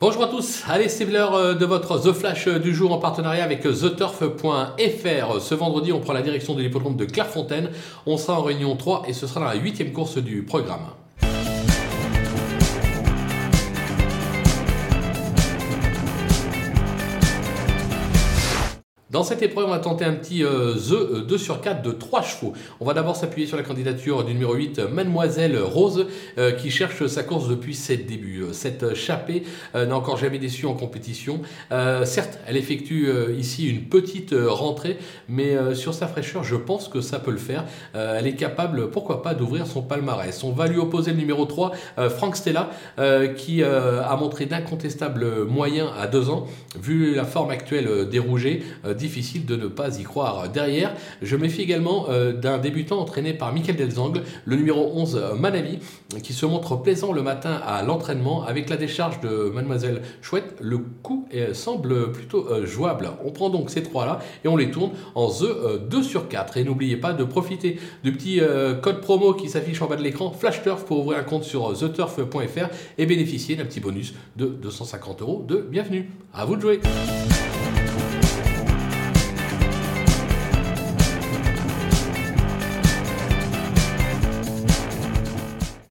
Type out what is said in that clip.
Bonjour à tous, allez c'est l'heure euh, de votre The Flash euh, du jour en partenariat avec TheTurf.fr. Ce vendredi on prend la direction de l'hippodrome de Clairefontaine, on sera en réunion 3 et ce sera dans la huitième course du programme. Dans cette épreuve, on va tenter un petit euh, The 2 euh, sur 4 de 3 chevaux. On va d'abord s'appuyer sur la candidature du numéro 8, Mademoiselle Rose, euh, qui cherche sa course depuis ses débuts. Cette chapée n'a encore jamais déçu en compétition. certes, elle effectue ici une petite rentrée, mais sur sa fraîcheur, je pense que ça peut le faire. elle est capable, pourquoi pas, d'ouvrir son palmarès. On va lui opposer le numéro 3, Frank Stella, qui a montré d'incontestables moyens à 2 ans. Vu la forme actuelle des Rougets, difficile de ne pas y croire. Derrière, je méfie également euh, d'un débutant entraîné par Michael Delzangle, le numéro 11 euh, Manavi, qui se montre plaisant le matin à l'entraînement avec la décharge de Mademoiselle Chouette. Le coup semble plutôt euh, jouable. On prend donc ces trois-là et on les tourne en The 2 sur 4. Et n'oubliez pas de profiter du petit code promo qui s'affiche en bas de l'écran, FlashTurf, pour ouvrir un compte sur theturf.fr et bénéficier d'un petit bonus de 250 euros de bienvenue. À vous de jouer!